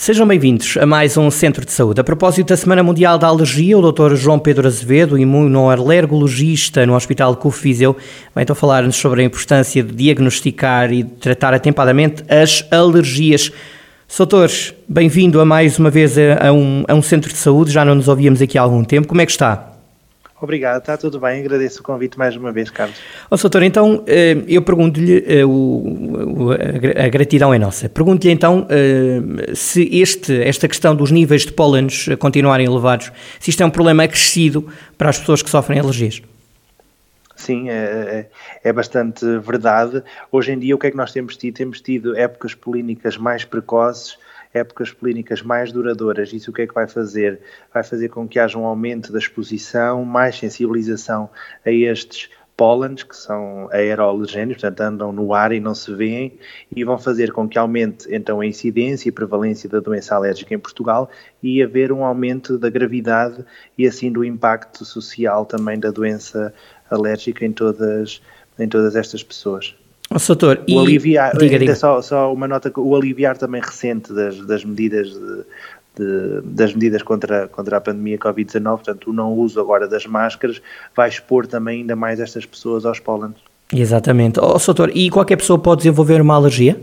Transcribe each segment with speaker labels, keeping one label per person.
Speaker 1: Sejam bem-vindos a mais um Centro de Saúde. A propósito da Semana Mundial da Alergia, o Dr. João Pedro Azevedo, imunoalergologista no Hospital Cufiseu, vai então falar-nos sobre a importância de diagnosticar e de tratar atempadamente as alergias. Doutores, bem-vindo a mais uma vez a um, a um Centro de Saúde, já não nos ouvíamos aqui há algum tempo. Como é que está?
Speaker 2: Obrigado, está tudo bem. Agradeço o convite mais uma vez, Carlos.
Speaker 1: Ó, doutor, então eh, eu pergunto-lhe, eh, a gratidão é nossa. Pergunto-lhe então eh, se este, esta questão dos níveis de pólenes continuarem elevados, se isto é um problema acrescido para as pessoas que sofrem alergias.
Speaker 2: Sim, é, é, é bastante verdade. Hoje em dia, o que é que nós temos tido? Temos tido épocas polínicas mais precoces, épocas clínicas mais duradouras. Isso o que é que vai fazer? Vai fazer com que haja um aumento da exposição, mais sensibilização a estes pólenes, que são aeroalergénios, portanto andam no ar e não se veem, e vão fazer com que aumente então a incidência e prevalência da doença alérgica em Portugal e haver um aumento da gravidade e assim do impacto social também da doença alérgica em todas, em todas estas pessoas.
Speaker 1: Oh, Soutor,
Speaker 2: o aliviar, diga, diga. Só, só, uma nota, o aliviar também recente das, das medidas de, de, das medidas contra, contra a pandemia Covid-19, portanto o não uso agora das máscaras vai expor também ainda mais estas pessoas aos pólenes.
Speaker 1: Exatamente. Oh, Soutor, e qualquer pessoa pode desenvolver uma alergia?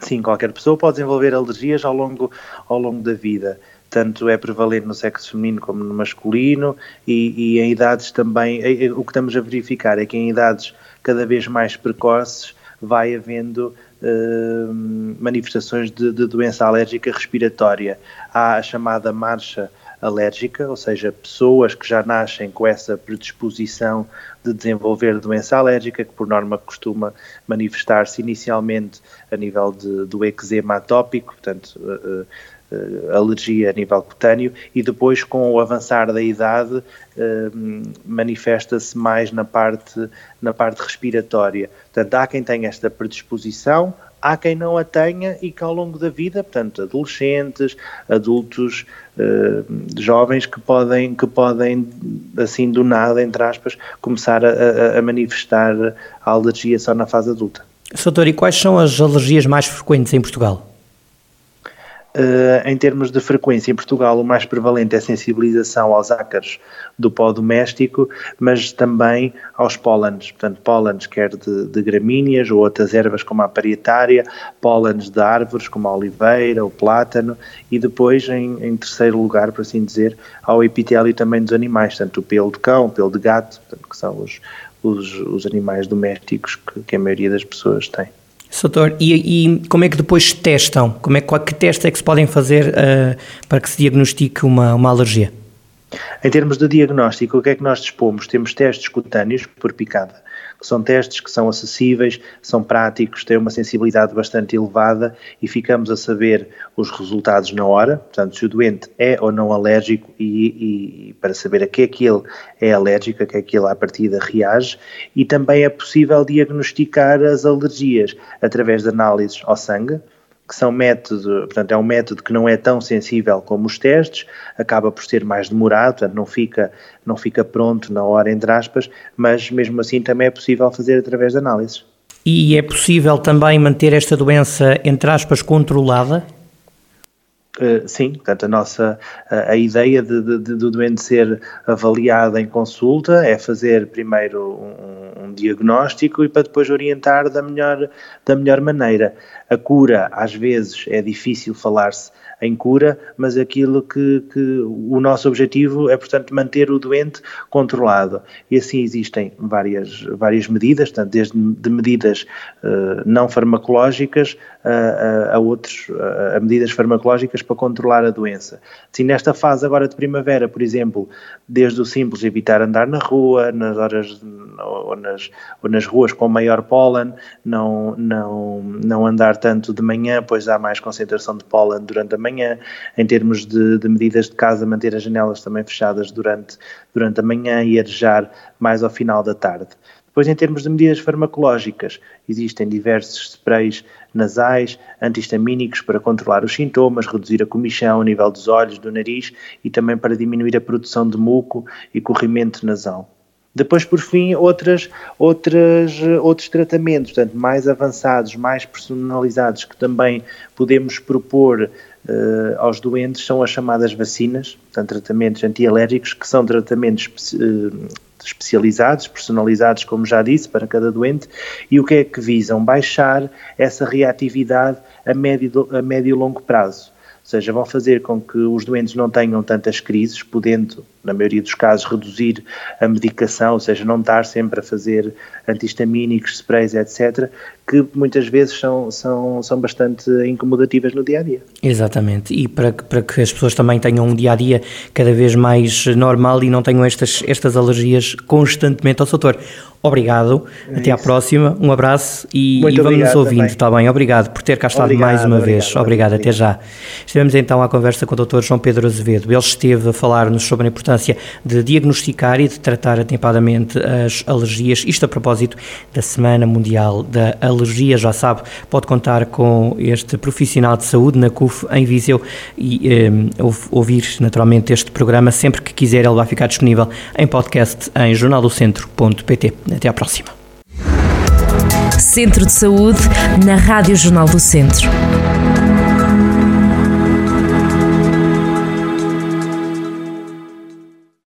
Speaker 2: Sim, qualquer pessoa pode desenvolver alergias ao longo, ao longo da vida tanto é prevalente no sexo feminino como no masculino e, e em idades também, o que estamos a verificar é que em idades cada vez mais precoces vai havendo uh, manifestações de, de, doença alérgica respiratória. Há a chamada marcha alérgica, ou seja, pessoas que já nascem com essa predisposição de desenvolver doença alérgica, que por norma costuma manifestar-se inicialmente a nível de, do eczema atópico, portanto, uh, uh, alergia a nível cutâneo e depois com o avançar da idade uh, manifesta-se mais na parte, na parte respiratória. Portanto, há quem tenha esta predisposição, há quem não a tenha e que ao longo da vida, portanto, adolescentes, adultos, uh, jovens que podem, que podem, assim do nada, entre aspas, começar a, a manifestar a alergia só na fase adulta.
Speaker 1: Soutor, e quais são as alergias mais frequentes em Portugal?
Speaker 2: Uh, em termos de frequência, em Portugal o mais prevalente é a sensibilização aos ácaros do pó doméstico, mas também aos pólenes, portanto pólenes quer de, de, gramíneas ou outras ervas como a parietária, pólenes de árvores como a oliveira, o plátano e depois em, em terceiro lugar, por assim dizer, ao epitélio também dos animais, tanto o pelo de cão, o pelo de gato, portanto, que são os, os, os animais domésticos que, que a maioria das pessoas tem.
Speaker 1: Soutor, e, e, como é que depois testam? Como é, que teste é que se podem fazer uh, para que se diagnostique uma, uma alergia?
Speaker 2: Em termos de diagnóstico, o que é que nós dispomos? Temos testes cutâneos por picada são testes que são acessíveis, são práticos, têm uma sensibilidade bastante elevada e ficamos a saber os resultados na hora, portanto, se o doente é ou não alérgico e, e para saber a que é que ele é alérgico, a que é que ele à partida reage. E também é possível diagnosticar as alergias através de análises ao sangue, que são método, portanto, é um método que não é tão sensível como os testes, acaba por ser mais demorado, portanto, não fica, não fica pronto na hora, entre aspas, mas mesmo assim também é possível fazer através de análises.
Speaker 1: E é possível também manter esta doença, entre aspas, controlada?
Speaker 2: Uh, sim, portanto, a nossa a, a ideia de, de, de, do doente ser avaliado em consulta é fazer primeiro um, um, diagnóstico e para depois orientar da melhor, da melhor maneira. A cura, às vezes, é difícil falar-se em cura, mas aquilo que, que, o nosso objetivo é, portanto, manter o doente controlado. E assim existem várias, várias medidas, portanto, desde de medidas uh, não farmacológicas a, a, a outros, a, a, medidas farmacológicas para controlar a doença. Assim, nesta fase agora de primavera, por exemplo, desde o simples evitar andar na rua, nas horas ou nas, ou nas ruas com maior pólen, não, não, não andar tanto de manhã, pois há mais concentração de pólen durante a manhã, em termos de, de medidas de casa, manter as janelas também fechadas durante, durante a manhã e arejar mais ao final da tarde. Depois, em termos de medidas farmacológicas, existem diversos sprays nasais, antihistamínicos para controlar os sintomas, reduzir a comichão, o nível dos olhos, do nariz e também para diminuir a produção de muco e corrimento nasal. Depois, por fim, outras, outras, outros tratamentos, portanto, mais avançados, mais personalizados, que também podemos propor uh, aos doentes, são as chamadas vacinas, portanto, tratamentos antialérgicos, que são tratamentos uh, especializados, personalizados, como já disse, para cada doente, e o que é que visam? Baixar essa reatividade a médio, a médio e longo prazo. Ou seja, vão fazer com que os doentes não tenham tantas crises, podendo na maioria dos casos, reduzir a medicação, ou seja, não estar sempre a fazer antihistamínicos, sprays, etc., que muitas vezes são, são, são bastante incomodativas no dia a dia.
Speaker 1: Exatamente, e para, para que as pessoas também tenham um dia a dia cada vez mais normal e não tenham estas, estas alergias constantemente ao doutor. Obrigado, é até à próxima, um abraço e, e vamos nos ouvindo, está bem? Obrigado por ter cá estado obrigado, mais uma obrigado, vez. Obrigado, obrigado, até já. Estivemos então à conversa com o Dr. João Pedro Azevedo. Ele esteve a falar-nos sobre a importância importância de diagnosticar e de tratar atempadamente as alergias. Isto a propósito da Semana Mundial da Alergia. Já sabe, pode contar com este profissional de saúde na CUF em Viseu e um, eh, ouvir naturalmente este programa sempre que quiser. Ele vai ficar disponível em podcast em jornaldocentro.pt. Até à próxima.
Speaker 3: Centro de Saúde na Rádio Jornal do Centro.